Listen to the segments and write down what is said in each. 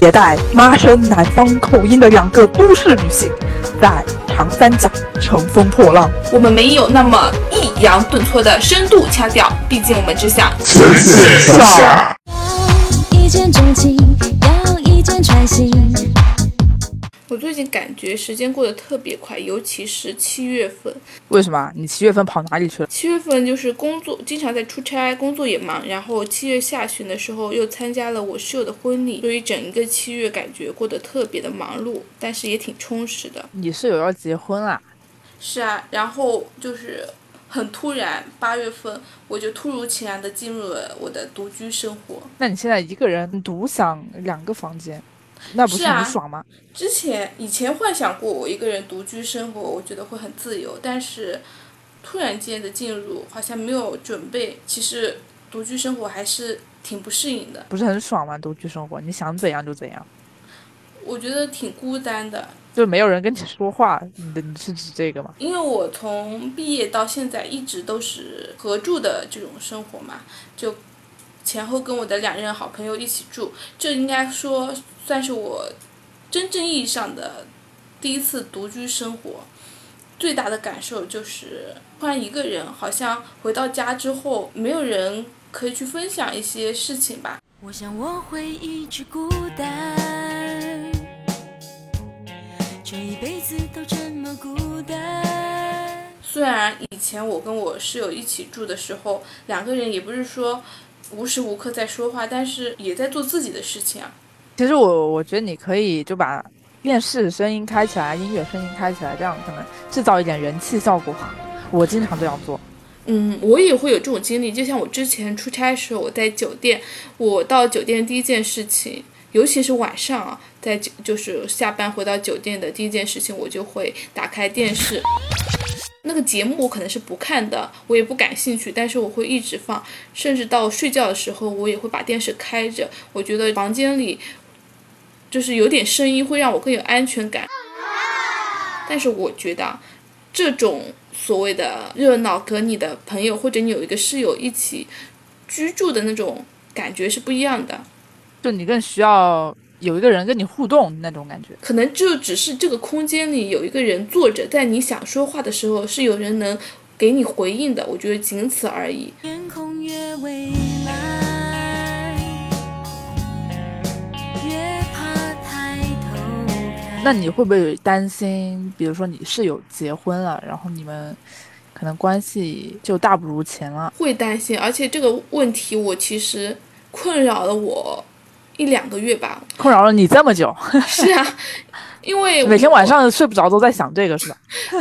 携带妈生南方口音的两个都市女性，在长三角乘风破浪。我们没有那么抑扬顿挫的深度腔调，毕竟我们只想一见钟情，要一见穿心。我最近感觉时间过得特别快，尤其是七月份。为什么？你七月份跑哪里去了？七月份就是工作，经常在出差，工作也忙。然后七月下旬的时候又参加了我室友的婚礼，所以整一个七月感觉过得特别的忙碌，但是也挺充实的。你室友要结婚啦？是啊，然后就是很突然，八月份我就突如其来的进入了我的独居生活。那你现在一个人独享两个房间，那不是很爽吗？之前以前幻想过我一个人独居生活，我觉得会很自由，但是突然间的进入，好像没有准备，其实独居生活还是挺不适应的，不是很爽吗？独居生活，你想怎样就怎样，我觉得挺孤单的。就没有人跟你说话。你的你是指这个吗？因为我从毕业到现在一直都是合住的这种生活嘛，就前后跟我的两任好朋友一起住，这应该说算是我真正意义上的第一次独居生活。最大的感受就是突然一个人，好像回到家之后，没有人可以去分享一些事情吧。我想我会一直孤单，这一辈子都这么孤单。虽然以前我跟我室友一起住的时候，两个人也不是说无时无刻在说话，但是也在做自己的事情啊。其实我我觉得你可以就把电视声音开起来，音乐声音开起来，这样可能制造一点人气效果。我经常这样做。嗯，我也会有这种经历。就像我之前出差的时候，我在酒店，我到酒店第一件事情，尤其是晚上啊，在酒就是下班回到酒店的第一件事情，我就会打开电视。那个节目我可能是不看的，我也不感兴趣，但是我会一直放，甚至到睡觉的时候，我也会把电视开着。我觉得房间里就是有点声音会让我更有安全感。但是我觉得啊这种所谓的热闹，和你的朋友或者你有一个室友一起居住的那种感觉是不一样的。就你更需要有一个人跟你互动那种感觉。可能就只是这个空间里有一个人坐着，在你想说话的时候，是有人能给你回应的。我觉得仅此而已。天空越蔚蓝，越怕抬头看。那你会不会担心，比如说你室友结婚了，然后你们可能关系就大不如前了？会担心，而且这个问题我其实困扰了我一两个月吧。困扰了你这么久，是啊，因为每天晚上睡不着都在想这个是吧？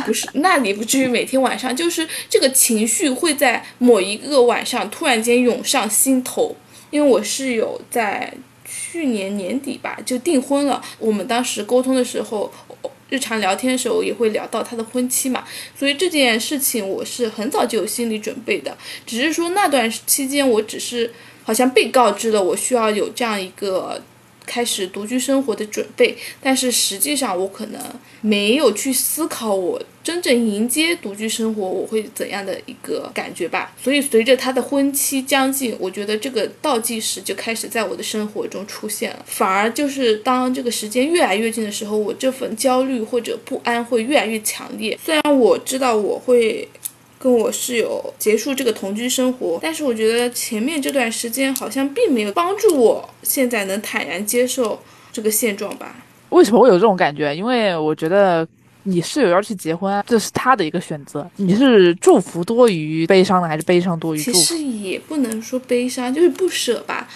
不是，那你不至于每天晚上，就是这个情绪会在某一个晚上突然间涌上心头。因为我室友在去年年底吧就订婚了，我们当时沟通的时候，日常聊天的时候也会聊到他的婚期嘛，所以这件事情我是很早就有心理准备的，只是说那段期间我只是好像被告知了我需要有这样一个开始独居生活的准备，但是实际上我可能没有去思考我真正迎接独居生活我会怎样的一个感觉吧。所以随着他的婚期将近，我觉得这个倒计时就开始在我的生活中出现了。反而就是当这个时间越来越近的时候，我这份焦虑或者不安会越来越强烈。虽然我知道我会。跟我室友结束这个同居生活，但是我觉得前面这段时间好像并没有帮助我现在能坦然接受这个现状吧。为什么会有这种感觉？因为我觉得你室友要去结婚，这是他的一个选择。你是祝福多于悲伤的，还是悲伤多于祝福？其实也不能说悲伤，就是不舍吧。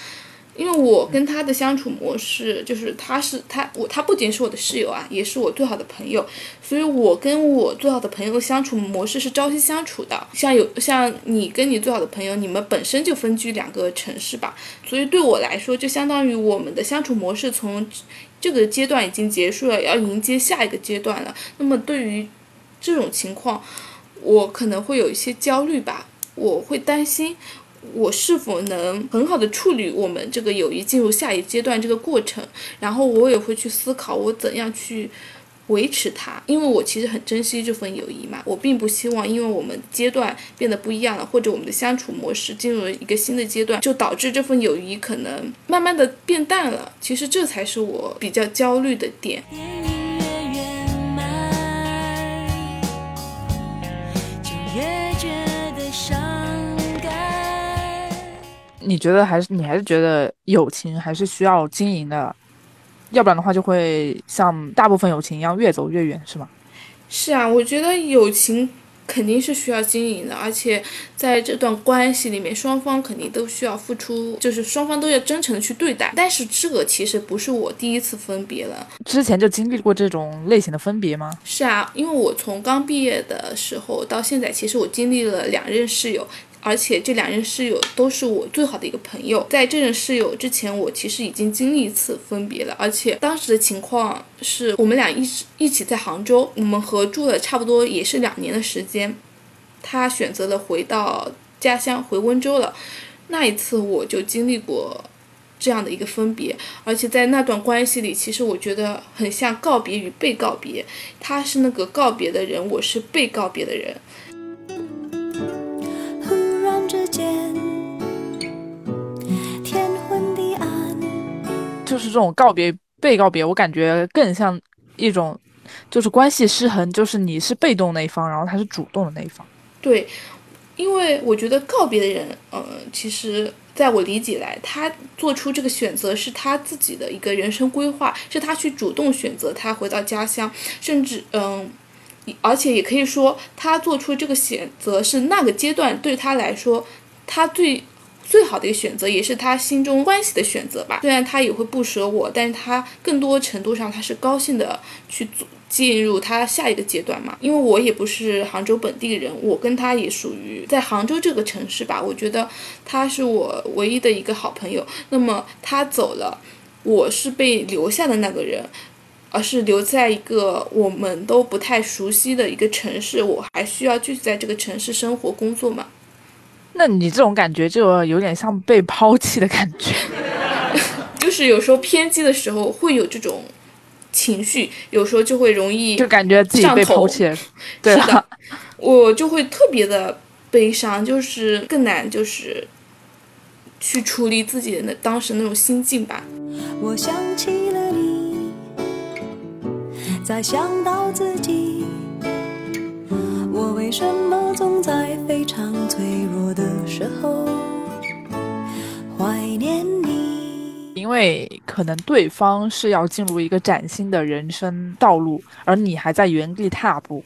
因为我跟他的相处模式，就是他是他我他不仅是我的室友啊，也是我最好的朋友，所以我跟我最好的朋友相处模式是朝夕相处的。像有像你跟你最好的朋友，你们本身就分居两个城市吧，所以对我来说，就相当于我们的相处模式从这个阶段已经结束了，要迎接下一个阶段了。那么对于这种情况，我可能会有一些焦虑吧，我会担心。我是否能很好的处理我们这个友谊进入下一阶段这个过程？然后我也会去思考我怎样去维持它，因为我其实很珍惜这份友谊嘛，我并不希望因为我们阶段变得不一样了，或者我们的相处模式进入了一个新的阶段，就导致这份友谊可能慢慢的变淡了。其实这才是我比较焦虑的点。你觉得还是你还是觉得友情还是需要经营的，要不然的话就会像大部分友情一样越走越远，是吗？是啊，我觉得友情肯定是需要经营的，而且在这段关系里面，双方肯定都需要付出，就是双方都要真诚的去对待。但是这个其实不是我第一次分别了，之前就经历过这种类型的分别吗？是啊，因为我从刚毕业的时候到现在，其实我经历了两任室友，而且这两任室友都是我最好的一个朋友。在这任室友之前，我其实已经经历一次分别了，而且当时的情况是我们俩一直一起在杭州，我们合住了差不多也是两年的时间。他选择了回到家乡，回温州了。那一次我就经历过这样的一个分别，而且在那段关系里，其实我觉得很像告别与被告别。他是那个告别的人，我是被告别的人。是这种告别被告别，我感觉更像一种就是关系失衡，就是你是被动那一方，然后他是主动的那一方。对，因为我觉得告别的人，呃，其实在我理解来，他做出这个选择是他自己的一个人生规划，是他去主动选择他回到家乡，甚至嗯。而且也可以说，他做出这个选择是那个阶段对他来说，他最最好的一个选择，也是他心中欢喜的选择吧。虽然他也会不舍我，但是他更多程度上他是高兴的去进入他下一个阶段嘛。因为我也不是杭州本地人，我跟他也属于在杭州这个城市吧。我觉得他是我唯一的一个好朋友。那么他走了，我是被留下的那个人。而是留在一个我们都不太熟悉的一个城市，我还需要继续在这个城市生活工作嘛？那你这种感觉就有点像被抛弃的感觉。就是有时候偏激的时候会有这种情绪，有时候就会容易就感觉自己被抛弃了。对的，我就会特别的悲伤，就是更难，就是去处理自己的那当时那种心境吧。我想起了你，再想到自己，我为什么总在因为可能对方是要进入一个崭新的人生道路，而你还在原地踏步，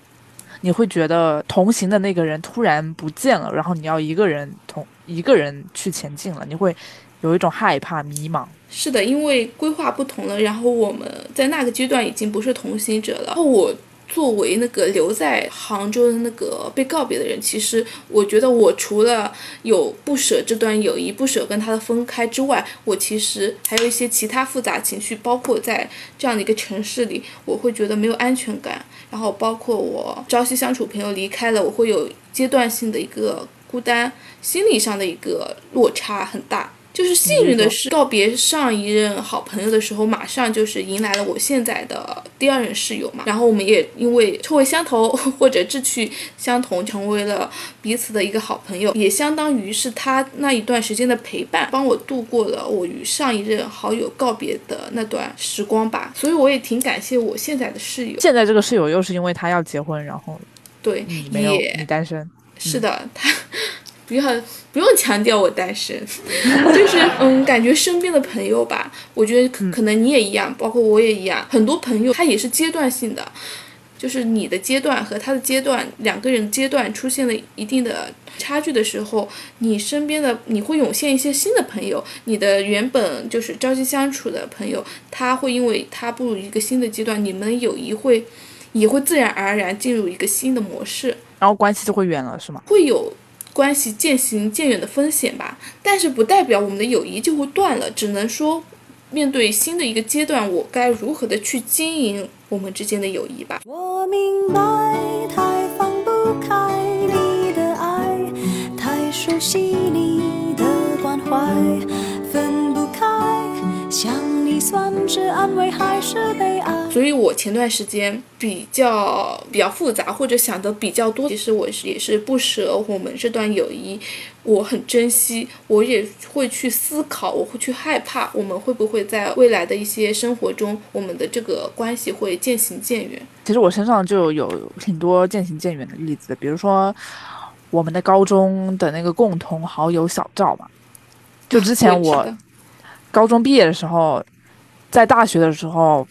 你会觉得同行的那个人突然不见了，然后你要一个人同一个人去前进了，你会有一种害怕、迷茫。是的，因为规划不同了，然后我们在那个阶段已经不是同行者了。然后我作为那个留在杭州的那个被告别的人，其实我觉得我除了有不舍这段友谊、不舍跟他的分开之外，我其实还有一些其他复杂情绪，包括在这样的一个城市里，我会觉得没有安全感。然后包括我朝夕相处朋友离开了，我会有阶段性的一个孤单，心理上的一个落差很大。就是幸运的是，告别上一任好朋友的时候，马上就是迎来了我现在的第二任室友嘛。然后我们也因为臭味相投 或者志趣相同，成为了彼此的一个好朋友，也相当于是他那一段时间的陪伴，帮我度过了我与上一任好友告别的那段时光吧。所以我也挺感谢我现在的室友。现在这个室友又是因为他要结婚，然后对，你没有，也你单身。是的，他不要不用强调我单身，就是嗯，感觉身边的朋友吧，我觉得可可能你也一样，包括我也一样，很多朋友他也是阶段性的，就是你的阶段和他的阶段，两个人阶段出现了一定的差距的时候，你身边的你会涌现一些新的朋友，你的原本就是朝夕相处的朋友，他会因为他步入一个新的阶段，你们友谊会也会自然而然进入一个新的模式。然后关系就会远了，是吗？会有关系渐行渐远的风险吧，但是不代表我们的友谊就会断了，只能说面对新的一个阶段，我该如何的去经营我们之间的友谊吧。我明白，太放不开你的爱，太熟悉你的关怀，算是安慰还是悲哀？所以我前段时间比较比较复杂，或者想的比较多。其实我是也是不舍我们这段友谊，我很珍惜，我也会去思考，我会去害怕，我们会不会在未来的一些生活中，我们的这个关系会渐行渐远。其实我身上就有挺多渐行渐远的例子，比如说我们的高中的那个共同好友小赵嘛，就之前我高中毕业的时候，在大学的时候，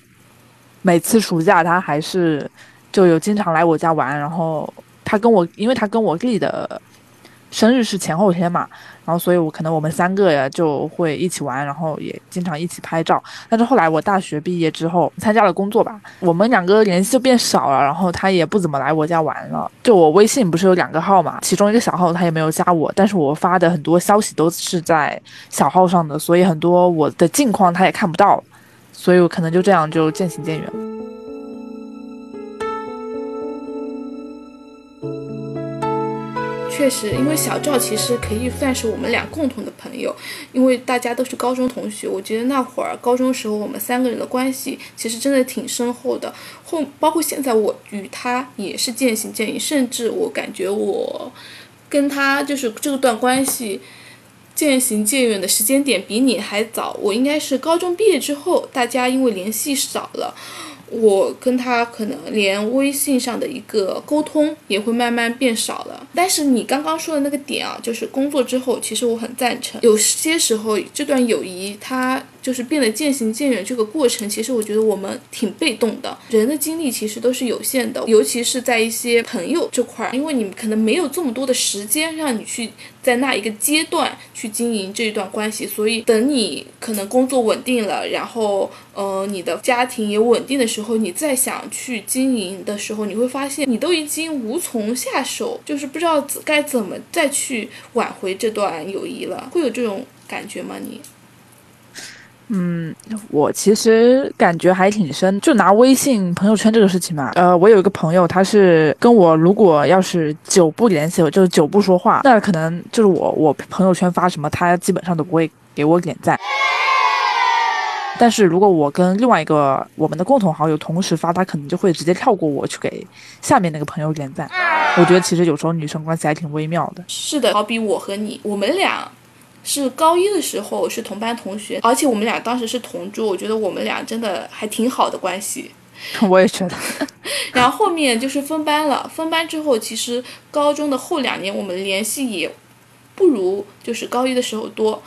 每次暑假他还是就有经常来我家玩，然后他跟我，因为他跟我弟的生日是前后天嘛，然后所以我可能我们三个呀就会一起玩，然后也经常一起拍照。但是后来我大学毕业之后参加了工作吧，我们两个联系就变少了，然后他也不怎么来我家玩了。就我微信不是有两个号嘛，其中一个小号他也没有加我，但是我发的很多消息都是在小号上的，所以很多我的近况他也看不到，所以我可能就这样就渐行渐远了。确实，因为小赵其实可以算是我们俩共同的朋友，因为大家都是高中同学。我觉得那会儿高中时候我们三个人的关系其实真的挺深厚的。后包括现在我与他也是渐行渐远，甚至我感觉我跟他就是这段关系渐行渐远的时间点比你还早。我应该是高中毕业之后，大家因为联系少了。我跟他可能连微信上的一个沟通也会慢慢变少了。但是你刚刚说的那个点啊，就是工作之后，其实我很赞成。有些时候这段友谊它就是变得渐行渐远，这个过程其实我觉得我们挺被动的。人的精力其实都是有限的，尤其是在一些朋友这块儿，因为你可能没有这么多的时间让你去在那一个阶段去经营这一段关系，所以等你可能工作稳定了，然后呃你的家庭也稳定的时候，你再想去经营的时候，你会发现你都已经无从下手，就是不知道该怎么再去挽回这段友谊了，会有这种感觉吗？你？嗯我其实感觉还挺深，就拿微信朋友圈这个事情嘛，呃，我有一个朋友，他是跟我如果要是久不联系，就是久不说话，那可能就是我我朋友圈发什么，他基本上都不会给我点赞。但是如果我跟另外一个我们的共同好友同时发，他可能就会直接跳过我去给下面那个朋友点赞。我觉得其实有时候女生关系还挺微妙的。是的，好比我和你，我们俩是高一的时候是同班同学，而且我们俩当时是同桌，我觉得我们俩真的还挺好的关系。我也觉得，然后后面就是分班了，分班之后，其实高中的后两年我们联系也不如就是高一的时候多。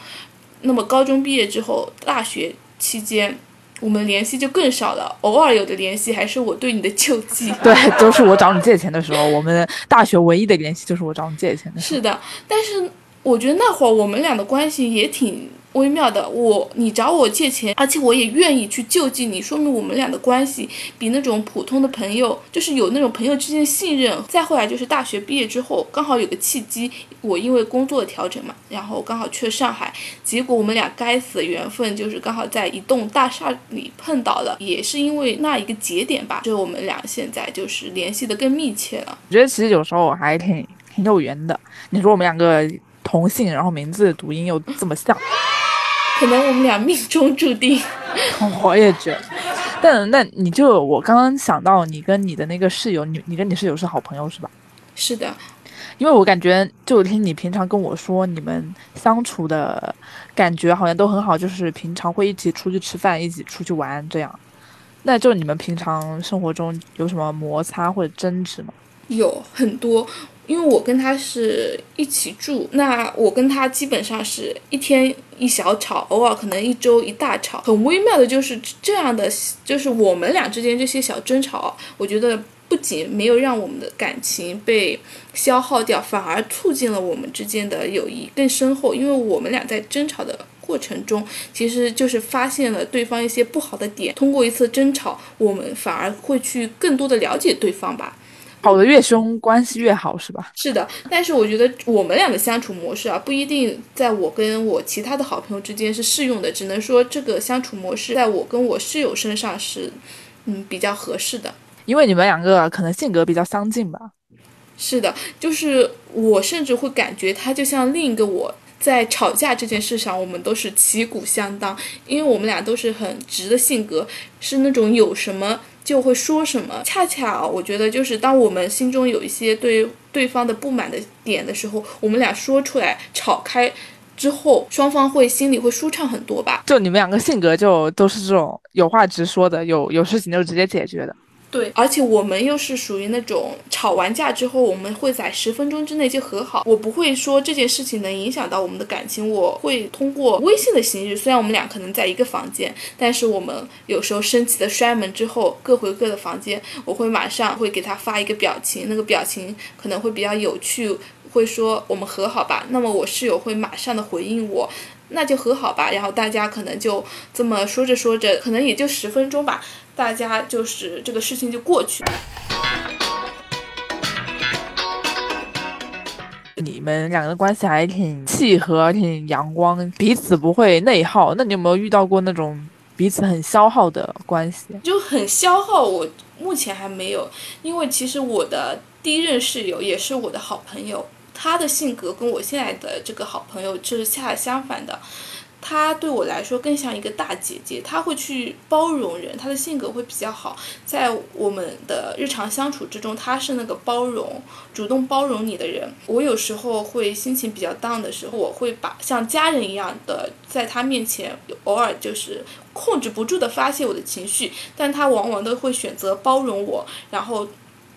那么高中毕业之后，大学期间我们联系就更少了，偶尔有的联系还是我对你的救济。对，都是我找你借钱的时候，我们大学唯一的联系就是我找你借钱的时候。是的，但是我觉得那会儿我们俩的关系也挺微妙的。我你找我借钱，而且我也愿意去救济你，说明我们俩的关系比那种普通的朋友，就是有那种朋友之间的信任。再后来就是大学毕业之后，刚好有个契机，我因为工作调整嘛，然后刚好去了上海，结果我们俩该死的缘分就是刚好在一栋大厦里碰到了，也是因为那一个节点吧，就我们俩现在就是联系的更密切了。我觉得其实有时候还挺挺有缘的。你说我们两个同姓，然后名字读音又这么像，可能我们俩命中注定。我也觉得。但那你就我刚刚想到，你跟你的那个室友，你你跟你室友是好朋友是吧？是的，因为我感觉，就听你平常跟我说，你们相处的感觉好像都很好，就是平常会一起出去吃饭，一起出去玩这样。那就你们平常生活中有什么摩擦或者争执吗？有很多，因为我跟他是一起住，那我跟他基本上是一天一小吵，偶尔可能一周一大吵。很微妙的就是这样的，就是我们俩之间这些小争吵，我觉得不仅没有让我们的感情被消耗掉，反而促进了我们之间的友谊更深厚。因为我们俩在争吵的过程中，其实就是发现了对方一些不好的点，通过一次争吵，我们反而会去更多的了解对方吧。吵得越凶，关系越好是吧？是的，但是我觉得我们俩的相处模式啊，不一定在我跟我其他的好朋友之间是适用的，只能说这个相处模式在我跟我室友身上是，嗯，比较合适的。因为你们两个可能性格比较相近吧。是的，就是我甚至会感觉他就像另一个我，在吵架这件事上，我们都是旗鼓相当，因为我们俩都是很直的性格，是那种有什么就会说什么。恰恰我觉得，就是当我们心中有一些对对方的不满的点的时候，我们俩说出来，吵开。之后，双方会心里会舒畅很多吧？就你们两个性格就都是这种有话直说的，有有事情就直接解决的。对，而且我们又是属于那种吵完架之后，我们会在十分钟之内就和好。我不会说这件事情能影响到我们的感情，我会通过微信的形式。虽然我们俩可能在一个房间，但是我们有时候生气的摔门之后，各回各的房间，我会马上会给他发一个表情，那个表情可能会比较有趣。会说我们和好吧，那么我室友会马上的回应我，那就和好吧。然后大家可能就这么说着说着，可能也就十分钟吧，大家就是这个事情就过去了。你们两个的关系还挺契合，挺阳光，彼此不会内耗。那你有没有遇到过那种彼此很消耗的关系？就很消耗，我目前还没有，因为其实我的第一任室友也是我的好朋友。他的性格跟我现在的这个好朋友就是恰恰相反的，他对我来说更像一个大姐姐，他会去包容人，他的性格会比较好，在我们的日常相处之中，他是那个包容、主动包容你的人。我有时候会心情比较 down 的时候，我会把像家人一样的在他面前偶尔就是控制不住的发泄我的情绪，但他往往都会选择包容我，然后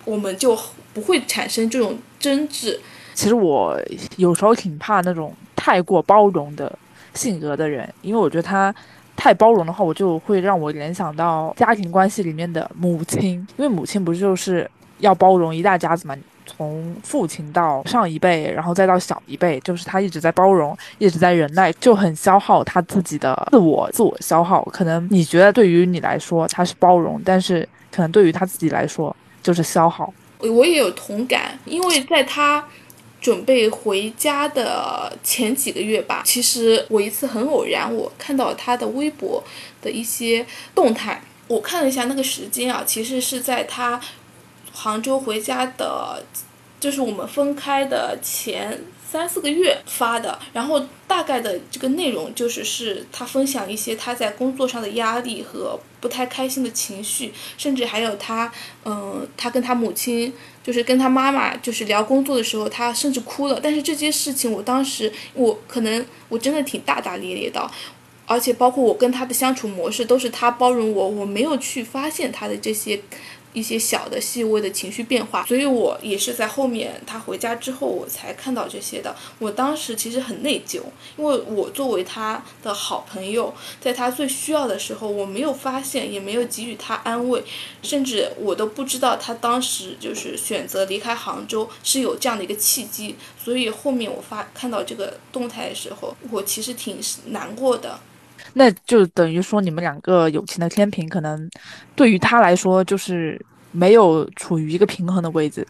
我们就不会产生这种争执。其实我有时候挺怕那种太过包容的性格的人，因为我觉得他太包容的话，我就会让我联想到家庭关系里面的母亲，因为母亲不就是要包容一大家子嘛，从父亲到上一辈，然后再到小一辈，就是他一直在包容，一直在忍耐，就很消耗他自己的自我，自我消耗。可能你觉得对于你来说他是包容，但是可能对于他自己来说就是消耗。我也有同感，因为在他。准备回家的前几个月吧，其实我一次很偶然，我看到他的微博的一些动态，我看了一下那个时间啊，其实是在他杭州回家的，就是我们分开的前。三四个月发的，然后大概的这个内容就是是他分享一些他在工作上的压力和不太开心的情绪，甚至还有他，嗯，他跟他母亲，就是跟他妈妈，就是聊工作的时候，他甚至哭了。但是这些事情，我当时我可能我真的挺大大咧咧的，而且包括我跟他的相处模式都是他包容我，我没有去发现他的这些。一些小的细微的情绪变化，所以我也是在后面他回家之后我才看到这些的。我当时其实很内疚，因为我作为他的好朋友，在他最需要的时候，我没有发现，也没有给予他安慰，甚至我都不知道他当时就是选择离开杭州是有这样的一个契机。所以后面我发看到这个动态的时候，我其实挺难过的。那就等于说，你们两个友情的天平，可能对于他来说，就是没有处于一个平衡的位置，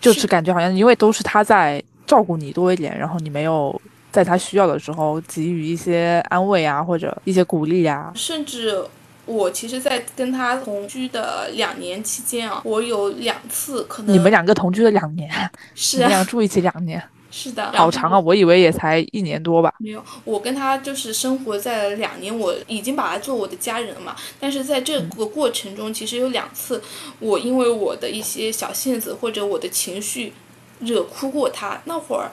就是感觉好像因为都是他在照顾你多一点，然后你没有在他需要的时候给予一些安慰啊，或者一些鼓励啊。甚至我其实，在跟他同居的两年期间啊，我有两次可能你们两个同居了两年，是你俩住一起两年。是的，好长啊！我以为也才一年多吧。没有，我跟他就是生活在了两年，我已经把他做我的家人了嘛。但是在这个过程中，其实有两次，我因为我的一些小性子或者我的情绪，惹哭过他。那会儿，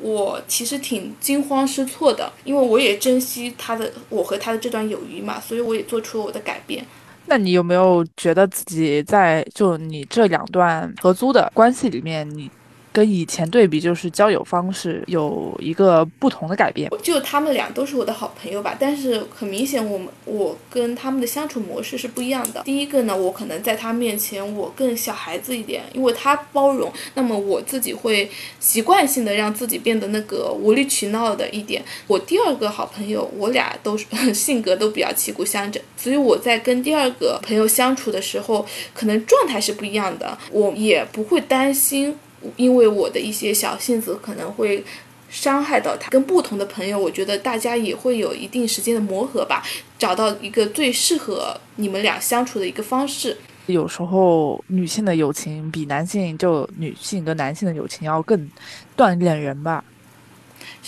我其实挺惊慌失措的，因为我也珍惜他的我和他的这段友谊嘛，所以我也做出了我的改变。那你有没有觉得自己在就你这两段合租的关系里面，你？跟以前对比，就是交友方式有一个不同的改变。就他们俩都是我的好朋友吧，但是很明显，我们我跟他们的相处模式是不一样的。第一个呢，我可能在他面前我更小孩子一点，因为他包容，那么我自己会习惯性的让自己变得那个无理取闹的一点。我第二个好朋友，我俩都是 性格都比较旗鼓相当，所以我在跟第二个朋友相处的时候，可能状态是不一样的，我也不会担心。因为我的一些小性子可能会伤害到他，跟不同的朋友，我觉得大家也会有一定时间的磨合吧，找到一个最适合你们俩相处的一个方式。有时候女性的友情比男性，就女性跟男性的友情要更锻炼人吧。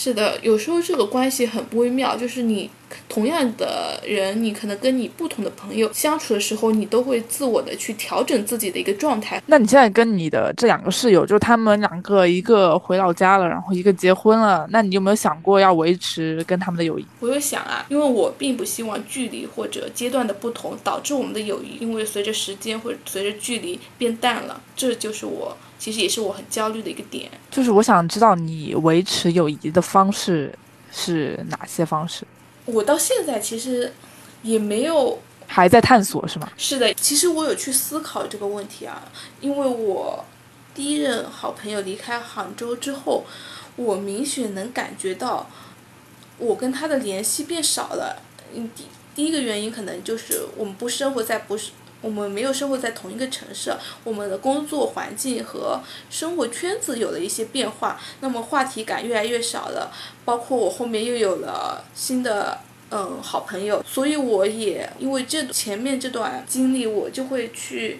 是的，有时候这个关系很微妙，就是你同样的人，你可能跟你不同的朋友相处的时候，你都会自我的去调整自己的一个状态。那你现在跟你的这两个室友，就是他们两个，一个回老家了，然后一个结婚了，那你有没有想过要维持跟他们的友谊？我有想啊，因为我并不希望距离或者阶段的不同导致我们的友谊，因为随着时间或者随着距离变淡了，这就是我。其实也是我很焦虑的一个点，就是我想知道你维持友谊的方式是哪些方式。我到现在其实也没有还在探索，是吗？是的，其实我有去思考这个问题啊，因为我第一任好朋友离开杭州之后，我明显能感觉到我跟他的联系变少了。嗯，第第一个原因可能就是我们不生活在不是。我们没有生活在同一个城市，我们的工作环境和生活圈子有了一些变化，那么话题感越来越少了。包括我后面又有了新的嗯好朋友，所以我也因为这前面这段经历，我就会去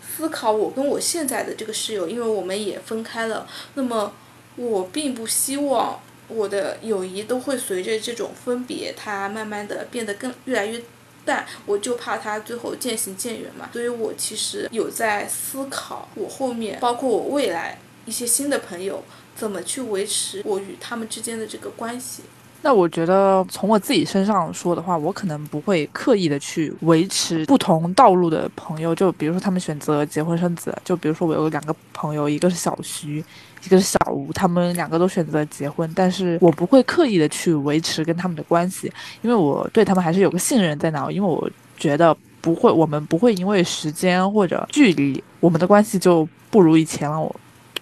思考我跟我现在的这个室友，因为我们也分开了。那么我并不希望我的友谊都会随着这种分别，它慢慢的变得更越来越。但我就怕他最后渐行渐远嘛，所以我其实有在思考，我后面包括我未来一些新的朋友，怎么去维持我与他们之间的这个关系。那我觉得从我自己身上说的话，我可能不会刻意的去维持不同道路的朋友，就比如说他们选择结婚生子，就比如说我有两个朋友，一个是小徐。一个是小吴，他们两个都选择结婚，但是我不会刻意的去维持跟他们的关系，因为我对他们还是有个信任在那，因为我觉得不会，我们不会因为时间或者距离，我们的关系就不如以前了。我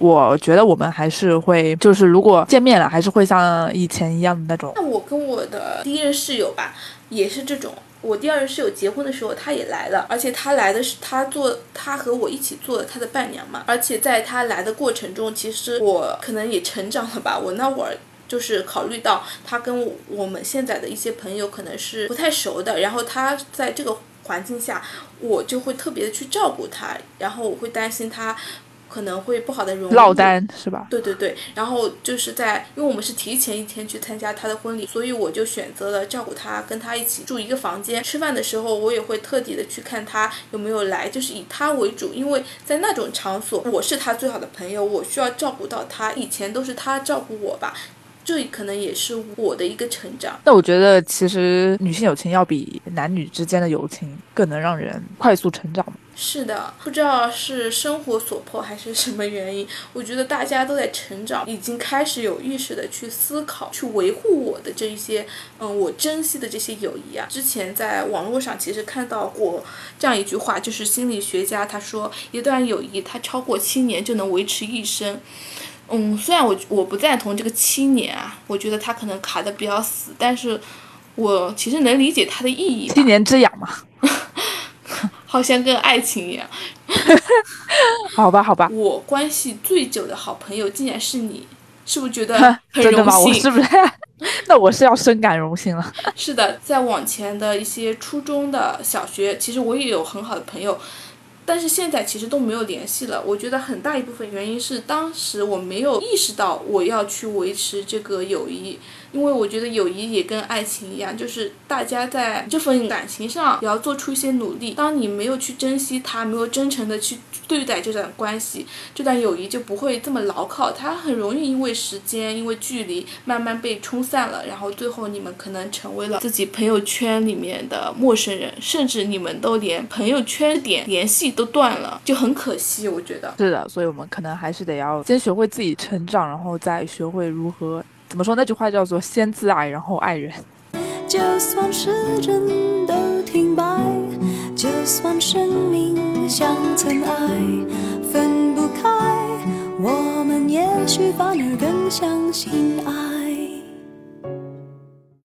我觉得我们还是会，就是如果见面了，还是会像以前一样的那种。那我跟我的第一任室友吧，也是这种。我第二任室友结婚的时候，他也来了，而且他来的是他做他和我一起做的他的伴娘嘛。而且在他来的过程中，其实我可能也成长了吧。我那会儿就是考虑到他跟我们现在的一些朋友可能是不太熟的，然后他在这个环境下，我就会特别的去照顾他，然后我会担心他。可能会不好的容落单是吧？对对对，然后就是在，因为我们是提前一天去参加他的婚礼，所以我就选择了照顾他，跟他一起住一个房间。吃饭的时候，我也会特地的去看他有没有来，就是以他为主，因为在那种场所，我是他最好的朋友，我需要照顾到他。以前都是他照顾我吧。这可能也是我的一个成长。那我觉得，其实女性友情要比男女之间的友情更能让人快速成长。是的，不知道是生活所迫还是什么原因，我觉得大家都在成长，已经开始有意识的去思考，去维护我的这一些，嗯，我珍惜的这些友谊啊。之前在网络上其实看到过这样一句话，就是心理学家他说，一段友谊它超过七年就能维持一生。嗯，虽然我我不赞同这个七年啊，我觉得他可能卡的比较死，但是我其实能理解它的意义。七年之痒嘛，好像跟爱情一样。好吧，好吧。我关系最久的好朋友竟然是你，是不是觉得很荣幸？我是不是？那我是要深感荣幸了。是的，在往前的一些初中的小学，其实我也有很好的朋友。但是现在其实都没有联系了，我觉得很大一部分原因是当时我没有意识到我要去维持这个友谊。因为我觉得友谊也跟爱情一样，就是大家在这份感情上也要做出一些努力。当你没有去珍惜它，没有真诚的去对待这段关系，这段友谊就不会这么牢靠。它很容易因为时间、因为距离慢慢被冲散了，然后最后你们可能成为了自己朋友圈里面的陌生人，甚至你们都连朋友圈点联系都断了，就很可惜。我觉得是的，所以我们可能还是得要先学会自己成长，然后再学会如何。怎么说？那句话叫做“先自爱，然后爱人”。就算时针都停摆，就算生命像尘埃，分不开，我们也许反而更相信爱。